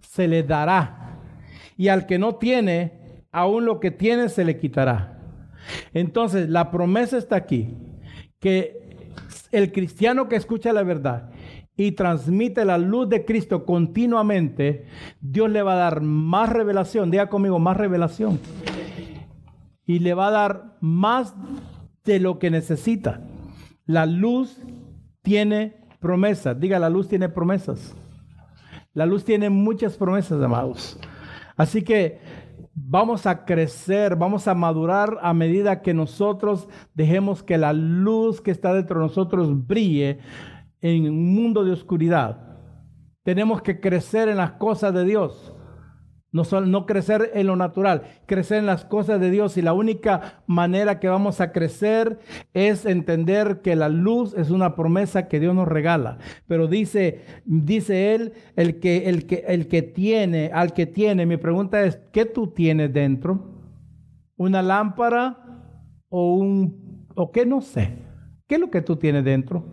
Se le dará. Y al que no tiene, aún lo que tiene se le quitará. Entonces, la promesa está aquí, que el cristiano que escucha la verdad y transmite la luz de Cristo continuamente, Dios le va a dar más revelación, diga conmigo, más revelación. Y le va a dar más de lo que necesita. La luz tiene promesas. Diga, la luz tiene promesas. La luz tiene muchas promesas, amados. Así que vamos a crecer, vamos a madurar a medida que nosotros dejemos que la luz que está dentro de nosotros brille en un mundo de oscuridad. Tenemos que crecer en las cosas de Dios. No, no crecer en lo natural, crecer en las cosas de Dios. Y la única manera que vamos a crecer es entender que la luz es una promesa que Dios nos regala. Pero dice, dice él, el que, el que, el que tiene, al que tiene, mi pregunta es, ¿qué tú tienes dentro? ¿Una lámpara o un, o qué no sé? ¿Qué es lo que tú tienes dentro?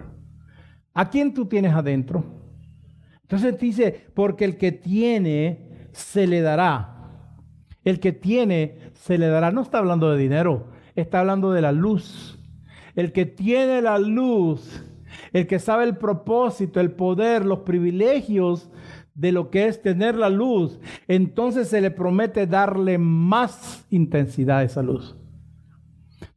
¿A quién tú tienes adentro? Entonces dice, porque el que tiene se le dará. El que tiene, se le dará. No está hablando de dinero, está hablando de la luz. El que tiene la luz, el que sabe el propósito, el poder, los privilegios de lo que es tener la luz, entonces se le promete darle más intensidad a esa luz.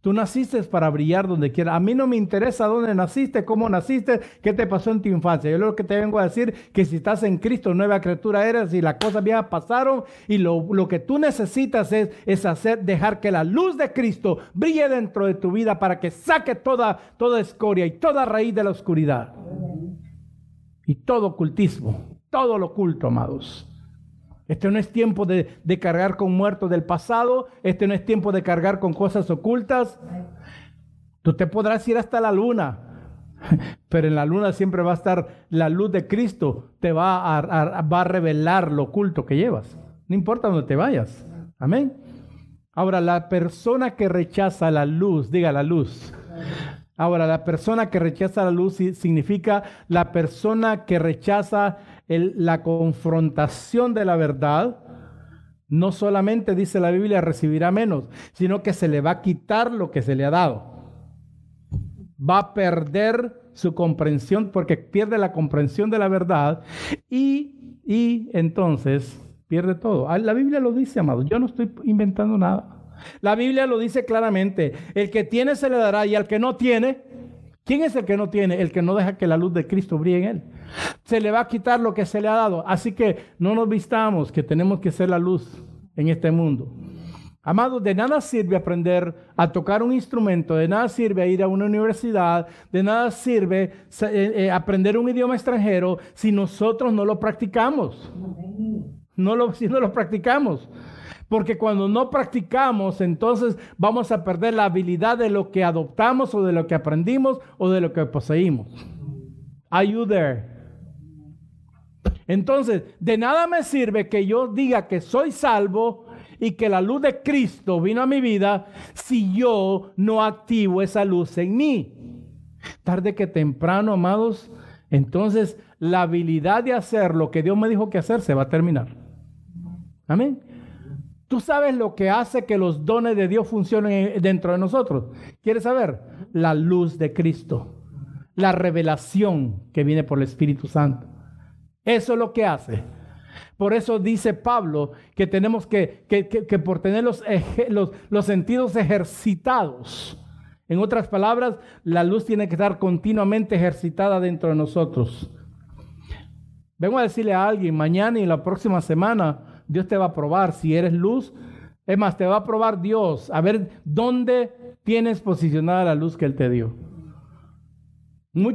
Tú naciste para brillar donde quiera. A mí no me interesa dónde naciste, cómo naciste, qué te pasó en tu infancia. Yo lo que te vengo a decir que si estás en Cristo, nueva criatura eres y las cosas viejas pasaron y lo, que tú necesitas es, es, hacer, dejar que la luz de Cristo brille dentro de tu vida para que saque toda, toda escoria y toda raíz de la oscuridad. Y todo ocultismo, todo lo oculto, amados. Este no es tiempo de, cargar con muertos del pasado. Este no es tiempo de cargar con cosas ocultas. Tú te podrás ir hasta la luna, Pero en la luna siempre va a estar la luz de Cristo, te va a, va a revelar lo oculto que llevas. No importa dónde te vayas. Amén. Ahora, la persona que rechaza la luz, diga la luz. Ahora, la persona que rechaza la luz significa la persona que rechaza la confrontación de la verdad. No solamente dice la Biblia recibirá menos, sino que se le va a quitar lo que se le ha dado. Va a perder su comprensión porque pierde la comprensión de la verdad y, y entonces pierde todo. Ah, la Biblia lo dice, amado. Yo no estoy inventando nada. La Biblia lo dice claramente. El que tiene se le dará y al que no tiene, ¿quién es el que no tiene? El que no deja que la luz de Cristo brille en él. Se le va a quitar lo que se le ha dado. Así que no nos vistamos que tenemos que ser la luz en este mundo. Amados, de nada sirve aprender a tocar un instrumento, de nada sirve ir a una universidad, de nada sirve eh, eh, aprender un idioma extranjero si nosotros no lo practicamos. No lo, si no lo practicamos. Porque cuando no practicamos, entonces vamos a perder la habilidad de lo que adoptamos o de lo que aprendimos o de lo que poseímos. Are you there? Entonces, de nada me sirve que yo diga que soy salvo y que la luz de Cristo vino a mi vida si yo no activo esa luz en mí. Tarde que temprano, amados, entonces la habilidad de hacer lo que Dios me dijo que hacer se va a terminar. Amén. Tú sabes lo que hace que los dones de Dios funcionen dentro de nosotros. ¿Quieres saber? La luz de Cristo. La revelación que viene por el Espíritu Santo. Eso es lo que hace. Por eso dice Pablo que tenemos que, que, por tener los, los, los sentidos ejercitados. En otras palabras, la luz tiene que estar continuamente ejercitada dentro de nosotros. Vengo a decirle a alguien, mañana y la próxima semana, Dios te va a probar si eres luz. Es más, te va a probar Dios a ver dónde tienes posicionada la luz que Él te dio.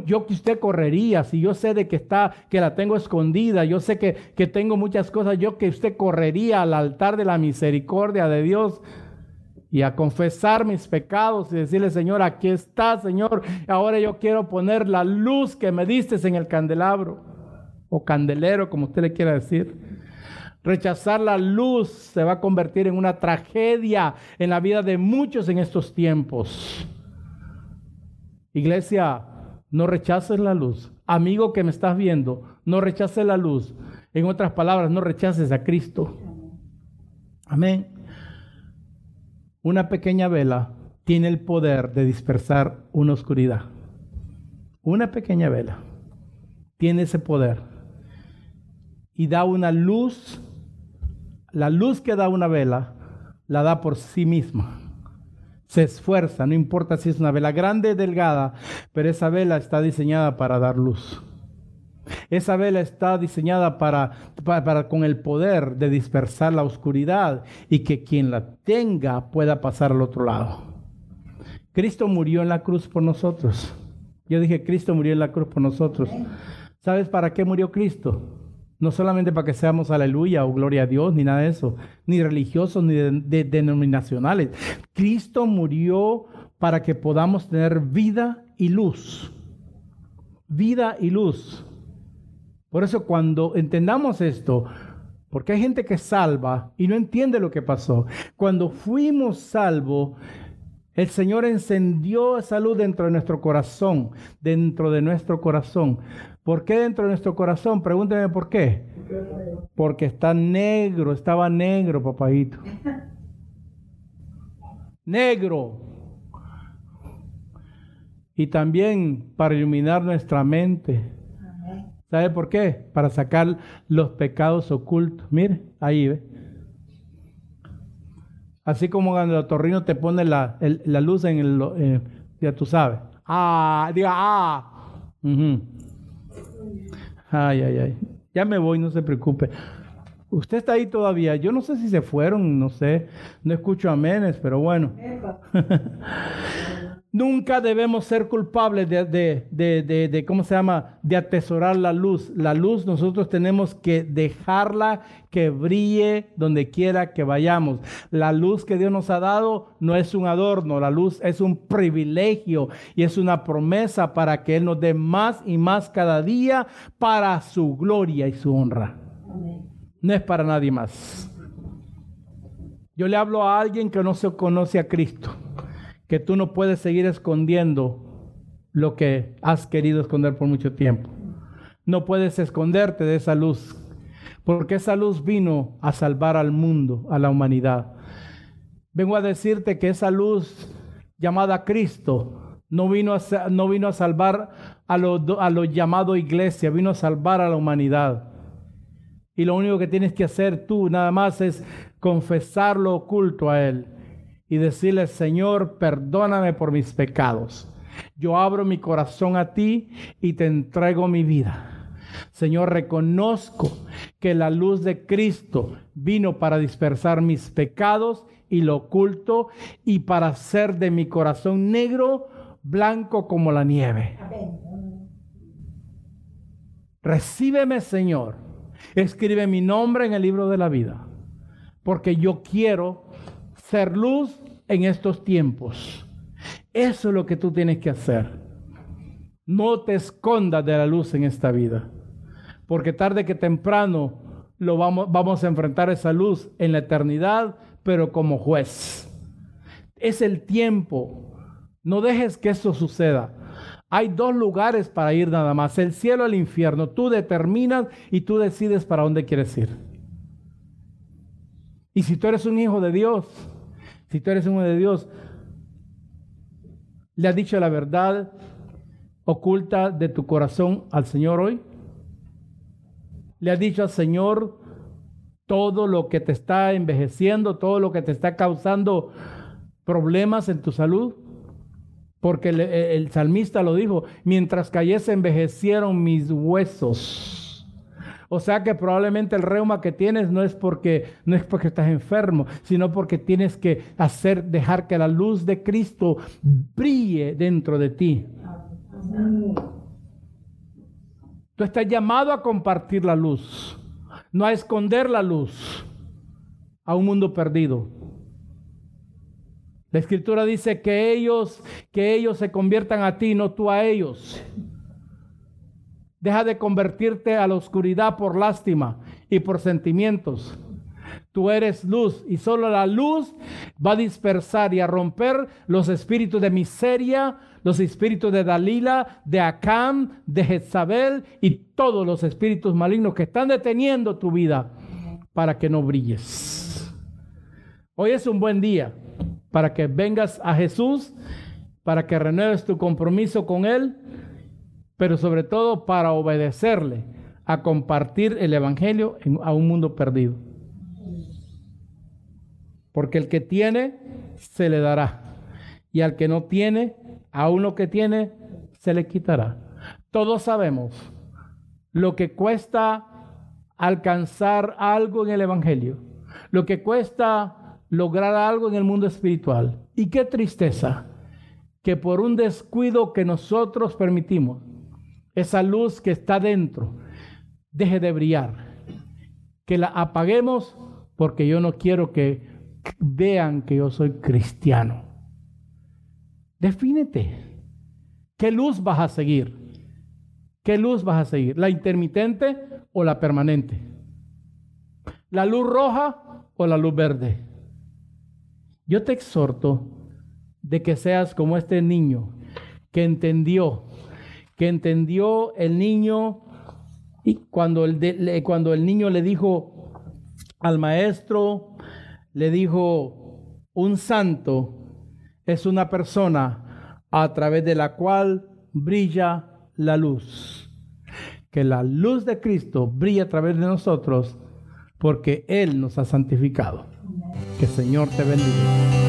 Yo que usted correría, si yo sé de que está, que la tengo escondida, yo sé que, que tengo muchas cosas, yo que usted correría al altar de la misericordia de Dios y a confesar mis pecados y decirle, Señor, aquí está, Señor, ahora yo quiero poner la luz que me diste en el candelabro o candelero, como usted le quiera decir. Rechazar la luz se va a convertir en una tragedia en la vida de muchos en estos tiempos. Iglesia, no rechaces la luz. Amigo que me estás viendo, no rechaces la luz. En otras palabras, no rechaces a Cristo. Amén. Una pequeña vela tiene el poder de dispersar una oscuridad. Una pequeña vela tiene ese poder y da una luz la luz que da una vela, la da por sí misma. Se esfuerza, no importa si es una vela grande o delgada, pero esa vela está diseñada para dar luz. Esa vela está diseñada para, para, con el poder de dispersar la oscuridad y que quien la tenga pueda pasar al otro lado. Cristo murió en la cruz por nosotros. Yo dije, Cristo murió en la cruz por nosotros. ¿Sabes para qué murió Cristo? No solamente para que seamos aleluya o gloria a Dios, ni nada de eso, ni religiosos, ni denominacionales. Cristo murió para que podamos tener vida y luz. Vida y luz. Por eso cuando entendamos esto, porque hay gente que salva y no entiende lo que pasó. Cuando fuimos salvos, el Señor encendió esa luz dentro de nuestro corazón, dentro de nuestro corazón, ¿Por qué dentro de nuestro corazón? Pregúnteme por qué. Porque está negro, estaba negro, papadito. Negro. Y también para iluminar nuestra mente. ¿Sabe por qué? Para sacar los pecados ocultos. Mire, ahí ve. Así como cuando el torrino te pone la, luz en el... Eh, ya tú sabes. Ah, diga, ah. Ay, ay, ay. Ya me voy, no se preocupe. Usted está ahí todavía. Yo no sé si se fueron, no sé. No escucho amenes, pero bueno. Nunca debemos ser culpables de, de, ¿cómo se llama? De atesorar la luz. La luz nosotros tenemos que dejarla que brille donde quiera que vayamos. La luz que Dios nos ha dado no es un adorno, la luz es un privilegio y es una promesa para que Él nos dé más y más cada día para su gloria y su honra. No es para nadie más. Yo le hablo a alguien que no se conoce a Cristo que tú no puedes seguir escondiendo lo que has querido esconder por mucho tiempo. No puedes esconderte de esa luz, porque esa luz vino a salvar al mundo, a la humanidad. Vengo a decirte que esa luz llamada Cristo no vino a, no vino a salvar a lo, a lo llamado iglesia, vino a salvar a la humanidad. Y lo único que tienes que hacer tú nada más es confesar lo oculto a Él y decirle, Señor, perdóname por mis pecados. Yo abro mi corazón a ti y te entrego mi vida. Señor, reconozco que la luz de Cristo vino para dispersar mis pecados y lo oculto y para hacer de mi corazón negro blanco como la nieve. Recíbeme, Señor. Escribe mi nombre en el libro de la vida, porque yo quiero ser luz en estos tiempos. Eso es lo que tú tienes que hacer. No te escondas de la luz en esta vida, porque tarde que temprano lo vamos, a enfrentar esa luz en la eternidad, pero como juez. Es el tiempo. No dejes que eso suceda. Hay dos lugares para ir nada más, el cielo o el infierno. Tú determinas y tú decides para dónde quieres ir. Y si tú eres un hijo de Dios, si tú eres uno de Dios, ¿le has dicho la verdad oculta de tu corazón al Señor hoy? ¿Le has dicho al Señor todo lo que te está envejeciendo, todo lo que te está causando problemas en tu salud? Porque el, el salmista lo dijo, mientras cayese envejecieron mis huesos. O sea que probablemente el reuma que tienes no es porque no es porque estás enfermo, sino porque tienes que hacer dejar que la luz de Cristo brille dentro de ti. Tú estás llamado a compartir la luz, no a esconder la luz a un mundo perdido. La escritura dice que ellos que ellos se conviertan a ti, no tú a ellos. Deja de convertirte a la oscuridad por lástima y por sentimientos. Tú eres luz y solo la luz va a dispersar y a romper los espíritus de miseria, los espíritus de Dalila, de Acam, de Jezabel y todos los espíritus malignos que están deteniendo tu vida para que no brilles. Hoy es un buen día para que vengas a Jesús, para que renueves tu compromiso con Él pero sobre todo para obedecerle, a compartir el Evangelio a un mundo perdido. Porque el que tiene, se le dará. Y al que no tiene, a uno que tiene, se le quitará. Todos sabemos lo que cuesta alcanzar algo en el Evangelio, lo que cuesta lograr algo en el mundo espiritual. Y qué tristeza que por un descuido que nosotros permitimos, esa luz que está dentro deje de brillar. Que la apaguemos porque yo no quiero que vean que yo soy cristiano. Defínete. ¿Qué luz vas a seguir? ¿Qué luz vas a seguir? ¿La intermitente o la permanente? ¿La luz roja o la luz verde? Yo te exhorto de que seas como este niño que entendió que entendió el niño y cuando el, cuando el niño le dijo al maestro, le dijo, un santo es una persona a través de la cual brilla la luz. Que la luz de Cristo brilla a través de nosotros porque Él nos ha santificado. Que el Señor te bendiga.